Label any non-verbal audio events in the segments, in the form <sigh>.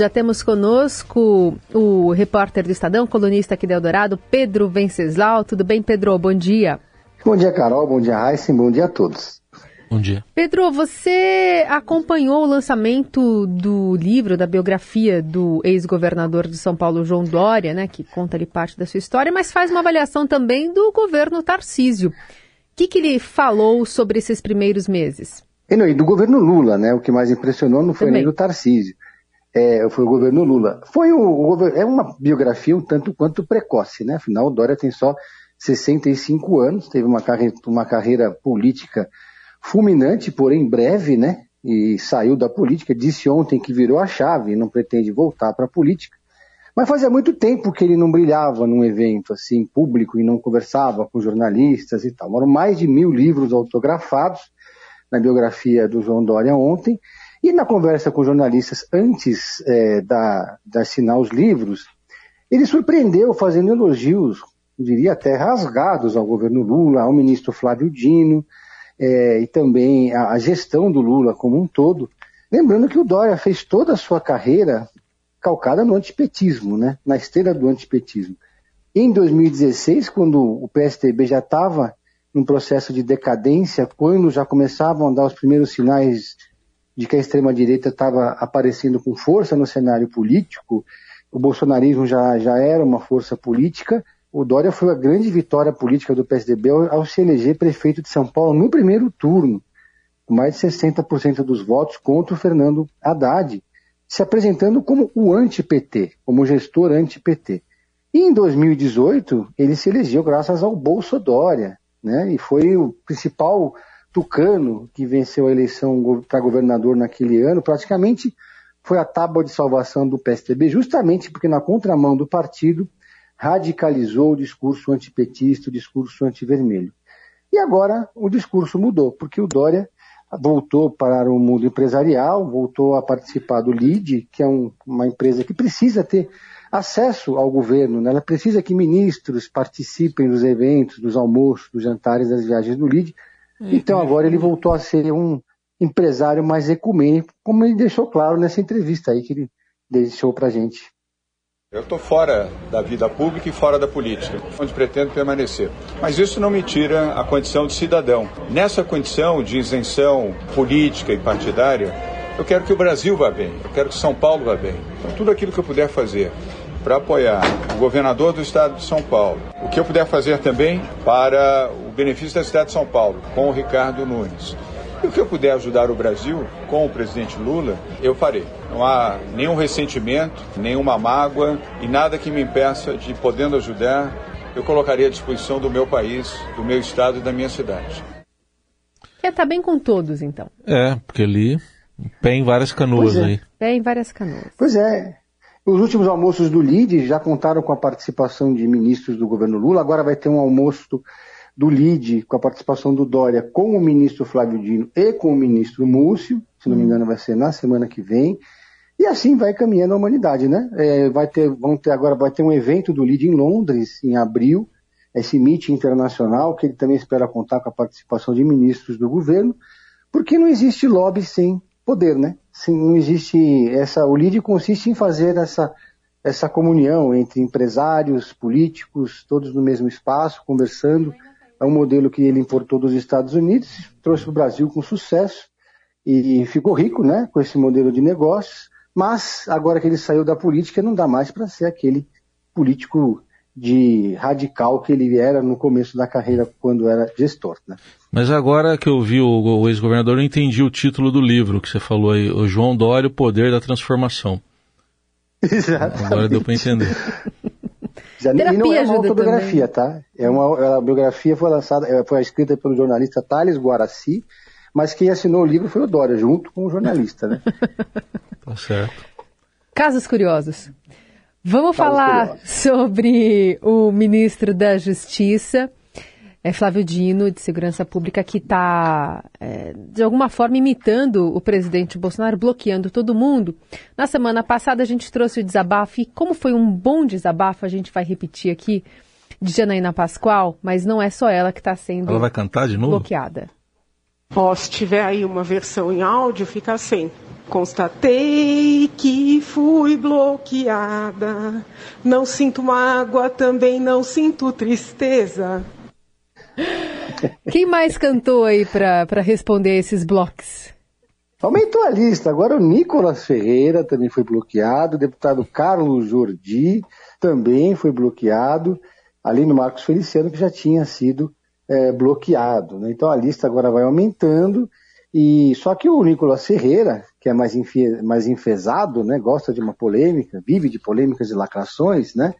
Já temos conosco o repórter do Estadão, colunista aqui do Eldorado, Pedro Venceslau. Tudo bem, Pedro? Bom dia. Bom dia, Carol. Bom dia, Raíssa. Bom dia a todos. Bom dia. Pedro, você acompanhou o lançamento do livro, da biografia do ex-governador de São Paulo, João Dória, né, que conta ali parte da sua história, mas faz uma avaliação também do governo Tarcísio. O que, que ele falou sobre esses primeiros meses? E, não, e do governo Lula, né? O que mais impressionou não foi também. nem do Tarcísio. É, foi o governo Lula. Foi o, o, é uma biografia um tanto quanto precoce, né? Afinal, o Dória tem só 65 anos, teve uma carreira, uma carreira política fulminante, porém breve, né? E saiu da política, disse ontem que virou a chave e não pretende voltar para a política. Mas fazia muito tempo que ele não brilhava num evento assim público e não conversava com jornalistas e tal. Foram mais de mil livros autografados na biografia do João Dória ontem. E na conversa com jornalistas antes é, da, de assinar os livros, ele surpreendeu fazendo elogios, eu diria até rasgados ao governo Lula, ao ministro Flávio Dino, é, e também a, gestão do Lula como um todo. Lembrando que o Dória fez toda a sua carreira calcada no antipetismo, né? na esteira do antipetismo. Em 2016, quando o PSDB já estava num processo de decadência, quando já começavam a dar os primeiros sinais de que a extrema-direita estava aparecendo com força no cenário político, o bolsonarismo já, já era uma força política, o Dória foi a grande vitória política do PSDB ao, se eleger prefeito de São Paulo no primeiro turno, com mais de 60% dos votos contra o Fernando Haddad, se apresentando como o anti-PT, como gestor anti-PT. E em 2018, ele se elegeu graças ao Bolso Dória, né? E foi o principal tucano que venceu a eleição para governador naquele ano, praticamente foi a tábua de salvação do PSDB, justamente porque na contramão do partido radicalizou o discurso antipetista, o discurso antivermelho. E agora o discurso mudou, porque o Dória voltou para o mundo empresarial, voltou a participar do LID, que é um, uma empresa que precisa ter acesso ao governo, né? ela precisa que ministros participem dos eventos, dos almoços, dos jantares, das viagens do LID. Então agora ele voltou a ser um empresário mais ecumênico, como ele deixou claro nessa entrevista aí que ele deixou para gente. Eu estou fora da vida pública e fora da política, onde pretendo permanecer. Mas isso não me tira a condição de cidadão. Nessa condição de isenção política e partidária, eu quero que o Brasil vá bem, eu quero que São Paulo vá bem. Então, tudo aquilo que eu puder fazer para apoiar o governador do estado de São Paulo, o que eu puder fazer também para o benefício da cidade de São Paulo, com o Ricardo Nunes. E o que eu puder ajudar o Brasil com o presidente Lula, eu farei. Não há nenhum ressentimento, nenhuma mágoa e nada que me impeça de, podendo ajudar, eu colocaria à disposição do meu país, do meu estado e da minha cidade. Quer estar tá bem com todos, então. É, porque ali pé em várias canoas é. aí. Pé em várias canoas. Pois é. Os últimos almoços do LIDE já contaram com a participação de ministros do governo Lula. Agora vai ter um almoço do LIDE, com a participação do Dória, com o ministro Flávio Dino e com o ministro Múcio, se não me engano vai ser na semana que vem, e assim vai caminhando a humanidade, né? É, vai ter, vão ter agora vai ter um evento do LIDE em Londres, em abril, esse meeting internacional, que ele também espera contar com a participação de ministros do governo, porque não existe lobby sem poder, né? Não existe essa, o LIDE consiste em fazer essa essa comunhão entre empresários, políticos, todos no mesmo espaço, conversando, é um modelo que ele importou dos Estados Unidos, trouxe para o Brasil com sucesso e ficou rico né, com esse modelo de negócios, mas agora que ele saiu da política, não dá mais para ser aquele político de radical que ele era no começo da carreira quando era gestor. Né? Mas agora que eu vi o, o ex-governador, eu entendi o título do livro que você falou aí, o João Dória, o Poder da Transformação. <laughs> Exatamente. Agora deu para entender. Já, e não é uma autobiografia, também. tá? É uma, a biografia foi lançada, é, foi escrita pelo jornalista Thales Guaraci, mas quem assinou o livro foi o Dória, junto com o jornalista, né? <laughs> tá certo. Casos curiosos. Vamos falar sobre o ministro da Justiça, é Flávio Dino, de Segurança Pública, que está, é, de alguma forma, imitando o presidente Bolsonaro, bloqueando todo mundo. Na semana passada, a gente trouxe o desabafo, e como foi um bom desabafo, a gente vai repetir aqui, de Janaína Pascoal, mas não é só ela que está sendo ela vai cantar de novo? bloqueada. Ó, se tiver aí uma versão em áudio, fica assim. Constatei que fui bloqueada. Não sinto mágoa, também não sinto tristeza. Quem mais cantou aí para responder esses blocos? Aumentou a lista. Agora o Nicolas Ferreira também foi bloqueado, o deputado Carlos Jordi também foi bloqueado, além do Marcos Feliciano, que já tinha sido é, bloqueado. Né? Então a lista agora vai aumentando e só que o Nicolas Ferreira, que é mais, enfe, mais enfesado, né, gosta de uma polêmica, vive de polêmicas e lacrações, né,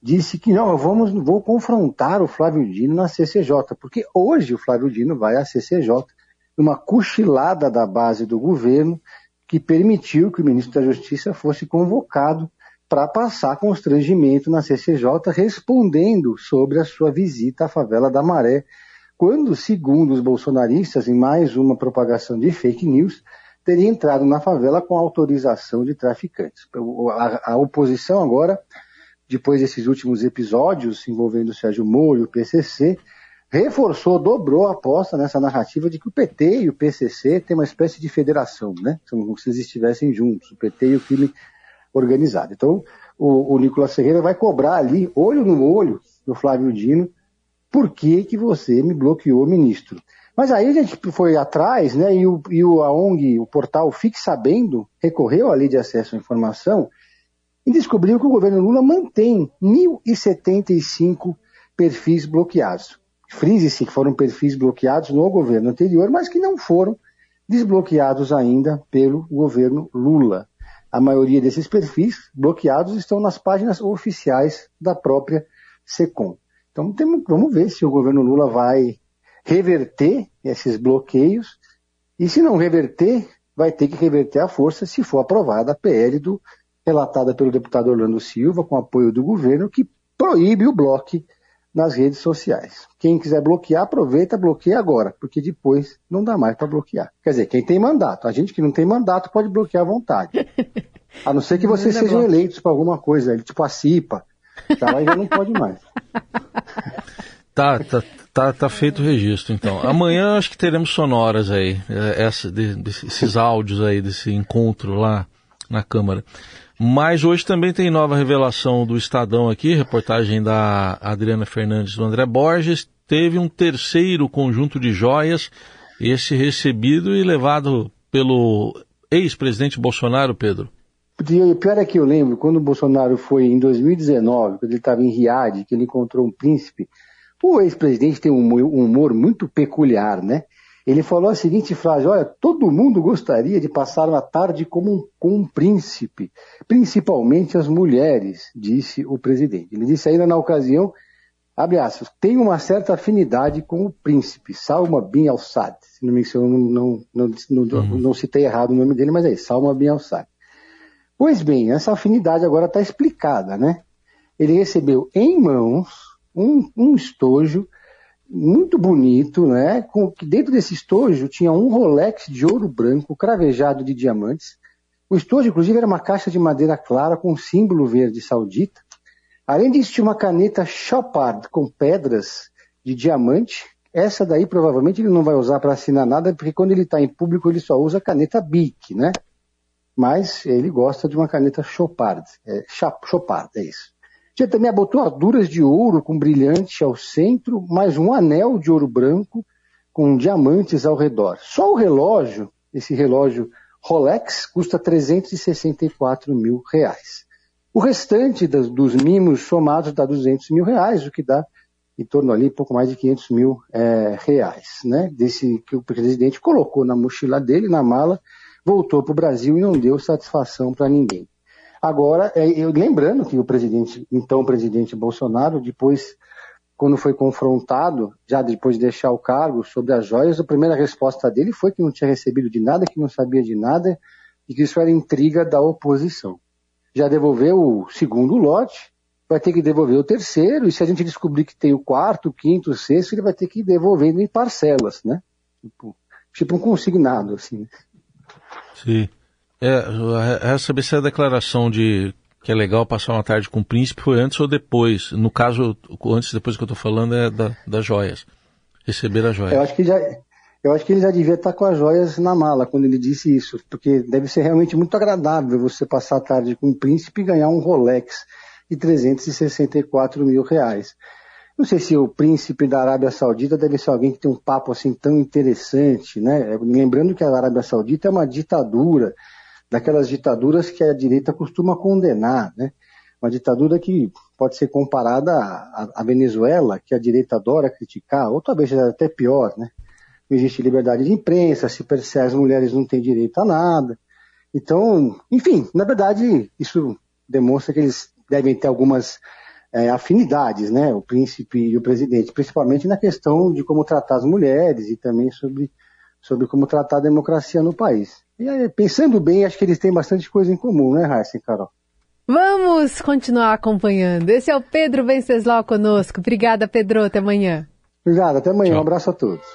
disse que não, vamos, vou confrontar o Flávio Dino na CCJ, porque hoje o Flávio Dino vai à CCJ, numa cochilada da base do governo que permitiu que o ministro da Justiça fosse convocado para passar constrangimento na CCJ, respondendo sobre a sua visita à favela da Maré, quando, segundo os bolsonaristas, em mais uma propagação de fake news, teria entrado na favela com autorização de traficantes. A, a oposição agora, depois desses últimos episódios envolvendo o Sérgio Moro e o PCC, reforçou, dobrou a aposta nessa narrativa de que o PT e o PCC têm uma espécie de federação, né? Como se eles estivessem juntos, o PT e o crime organizado. Então, o, o Nicolas Ferreira vai cobrar ali, olho no olho, do Flávio Dino, por que, que você me bloqueou, ministro? Mas aí a gente foi atrás, né, e o, e o a ONG, o portal Fique Sabendo, recorreu à lei de acesso à informação e descobriu que o governo Lula mantém 1.075 perfis bloqueados. Frise-se que foram perfis bloqueados no governo anterior, mas que não foram desbloqueados ainda pelo governo Lula. A maioria desses perfis bloqueados estão nas páginas oficiais da própria SECOM. Então vamos ver se o governo Lula vai reverter esses bloqueios e se não reverter, vai ter que reverter a força se for aprovada a PL do, relatada pelo deputado Orlando Silva, com apoio do governo, que proíbe o bloco nas redes sociais. Quem quiser bloquear, aproveita, bloqueia agora, porque depois não dá mais para bloquear. Quer dizer, quem tem mandato. A gente que não tem mandato pode bloquear à vontade. <laughs> A não ser que vocês sejam eleitos para alguma coisa, tipo a CIPA, Tá, aí já não pode mais. <laughs> Tá, tá, tá, tá feito o registro, então. Amanhã acho que teremos sonoras aí, é, essa, de, desses áudios aí, desse encontro lá na Câmara. Mas hoje também tem nova revelação do Estadão aqui, reportagem da Adriana Fernandes do André Borges. Teve um terceiro conjunto de joias, esse recebido e levado pelo ex-presidente Bolsonaro, Pedro. O pior é que eu lembro, quando o Bolsonaro foi em 2019, quando ele estava em Riad, que ele encontrou um príncipe, o ex-presidente tem um humor muito peculiar, né? Ele falou a seguinte frase: Olha, todo mundo gostaria de passar uma tarde como um, com um príncipe, principalmente as mulheres, disse o presidente. Ele disse ainda na ocasião, abre aspas, tem uma certa afinidade com o príncipe, Salma bin al-Sad. Se não me engano, não, não, não, não, uhum. não citei errado o nome dele, mas é isso, Salma bin al-Sad. Pois bem, essa afinidade agora está explicada, né? Ele recebeu em mãos um, um estojo muito bonito, né? Com dentro desse estojo tinha um Rolex de ouro branco cravejado de diamantes. O estojo, inclusive, era uma caixa de madeira clara com um símbolo verde saudita. Além disso, tinha uma caneta Chopard com pedras de diamante. Essa daí provavelmente ele não vai usar para assinar nada, porque quando ele está em público ele só usa caneta Bic, né? mas ele gosta de uma caneta Chopard. É, Chopard, é isso. Tinha também abotoaduras de ouro com brilhante ao centro, mais um anel de ouro branco com diamantes ao redor. Só o relógio, esse relógio Rolex, custa 364 mil reais. O restante das, dos mimos somados dá 200 mil reais, o que dá em torno ali pouco mais de 500 mil é, reais, né? Desse que o presidente colocou na mochila dele, na mala, voltou para o Brasil e não deu satisfação para ninguém. Agora, é, eu, lembrando que o presidente, então presidente Bolsonaro, depois, quando foi confrontado, já depois de deixar o cargo, sobre as joias, a primeira resposta dele foi que não tinha recebido de nada, que não sabia de nada e que isso era intriga da oposição. Já devolveu o segundo lote, vai ter que devolver o terceiro, e se a gente descobrir que tem o quarto, o quinto, o sexto, ele vai ter que ir devolvendo em parcelas, né? Tipo, tipo um consignado, assim. Sim. É, é, saber se a declaração de que é legal passar uma tarde com o príncipe foi antes ou depois. No caso, antes e depois que eu estou falando é da, das joias. Receber as joias. Eu acho que já, Eu acho que ele já devia estar com as joias na mala quando ele disse isso, porque deve ser realmente muito agradável você passar a tarde com um príncipe e ganhar um Rolex de 364 mil reais. Não sei se o príncipe da Arábia Saudita deve ser alguém que tem um papo assim tão interessante, né? Lembrando que a Arábia Saudita é uma ditadura, daquelas ditaduras que a direita costuma condenar, né? Uma ditadura que pode ser comparada à, Venezuela, que a direita adora criticar, ou talvez até pior, né? Não existe liberdade de imprensa, se percebe as mulheres não têm direito a nada. Então, enfim, na verdade, isso demonstra que eles devem ter algumas é, afinidades, né, o príncipe e o presidente, principalmente na questão de como tratar as mulheres e também sobre, sobre como tratar a democracia no país. E aí, pensando bem, acho que eles têm bastante coisa em comum, né, Raíssa e Carol? Vamos continuar acompanhando. Esse é o Pedro Venceslau conosco. Obrigada, Pedro. Até amanhã. Obrigado, até amanhã. Tchau. Um abraço a todos.